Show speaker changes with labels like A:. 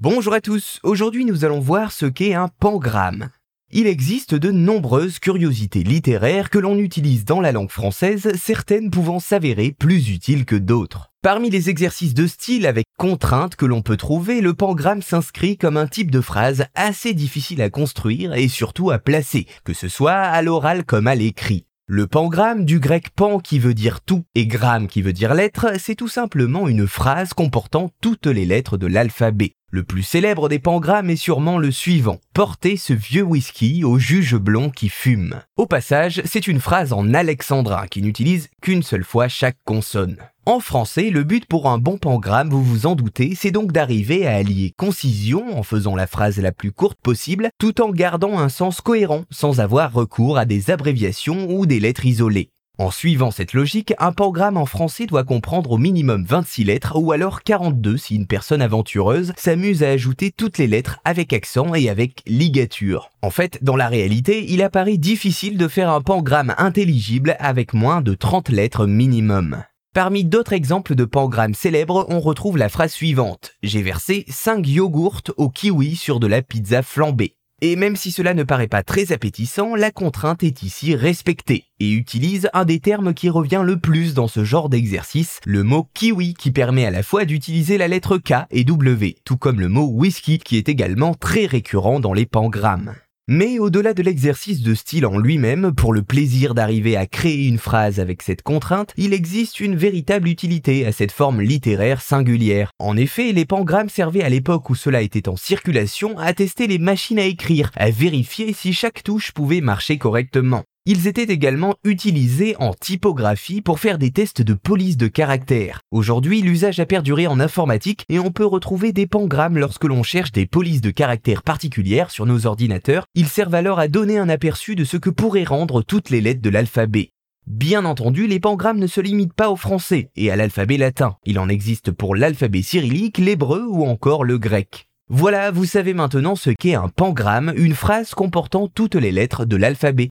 A: Bonjour à tous, aujourd'hui nous allons voir ce qu'est un pangramme. Il existe de nombreuses curiosités littéraires que l'on utilise dans la langue française, certaines pouvant s'avérer plus utiles que d'autres. Parmi les exercices de style avec contraintes que l'on peut trouver, le pangramme s'inscrit comme un type de phrase assez difficile à construire et surtout à placer, que ce soit à l'oral comme à l'écrit. Le pangramme, du grec pan qui veut dire tout et gramme qui veut dire lettre, c'est tout simplement une phrase comportant toutes les lettres de l'alphabet. Le plus célèbre des pangrammes est sûrement le suivant. Portez ce vieux whisky au juge blond qui fume. Au passage, c'est une phrase en alexandrin qui n'utilise qu'une seule fois chaque consonne. En français, le but pour un bon pangramme, vous vous en doutez, c'est donc d'arriver à allier concision en faisant la phrase la plus courte possible, tout en gardant un sens cohérent, sans avoir recours à des abréviations ou des lettres isolées. En suivant cette logique, un pangramme en français doit comprendre au minimum 26 lettres ou alors 42 si une personne aventureuse s'amuse à ajouter toutes les lettres avec accent et avec ligature. En fait, dans la réalité, il apparaît difficile de faire un pangramme intelligible avec moins de 30 lettres minimum. Parmi d'autres exemples de pangrammes célèbres, on retrouve la phrase suivante. J'ai versé 5 yogourts au kiwi sur de la pizza flambée. Et même si cela ne paraît pas très appétissant, la contrainte est ici respectée et utilise un des termes qui revient le plus dans ce genre d'exercice, le mot kiwi qui permet à la fois d'utiliser la lettre K et W, tout comme le mot whisky qui est également très récurrent dans les pangrammes. Mais au-delà de l'exercice de style en lui-même, pour le plaisir d'arriver à créer une phrase avec cette contrainte, il existe une véritable utilité à cette forme littéraire singulière. En effet, les pangrammes servaient à l'époque où cela était en circulation à tester les machines à écrire, à vérifier si chaque touche pouvait marcher correctement. Ils étaient également utilisés en typographie pour faire des tests de police de caractère. Aujourd'hui, l'usage a perduré en informatique et on peut retrouver des pangrammes lorsque l'on cherche des polices de caractère particulières sur nos ordinateurs. Ils servent alors à donner un aperçu de ce que pourraient rendre toutes les lettres de l'alphabet. Bien entendu, les pangrammes ne se limitent pas au français et à l'alphabet latin. Il en existe pour l'alphabet cyrillique, l'hébreu ou encore le grec. Voilà, vous savez maintenant ce qu'est un pangramme, une phrase comportant toutes les lettres de l'alphabet.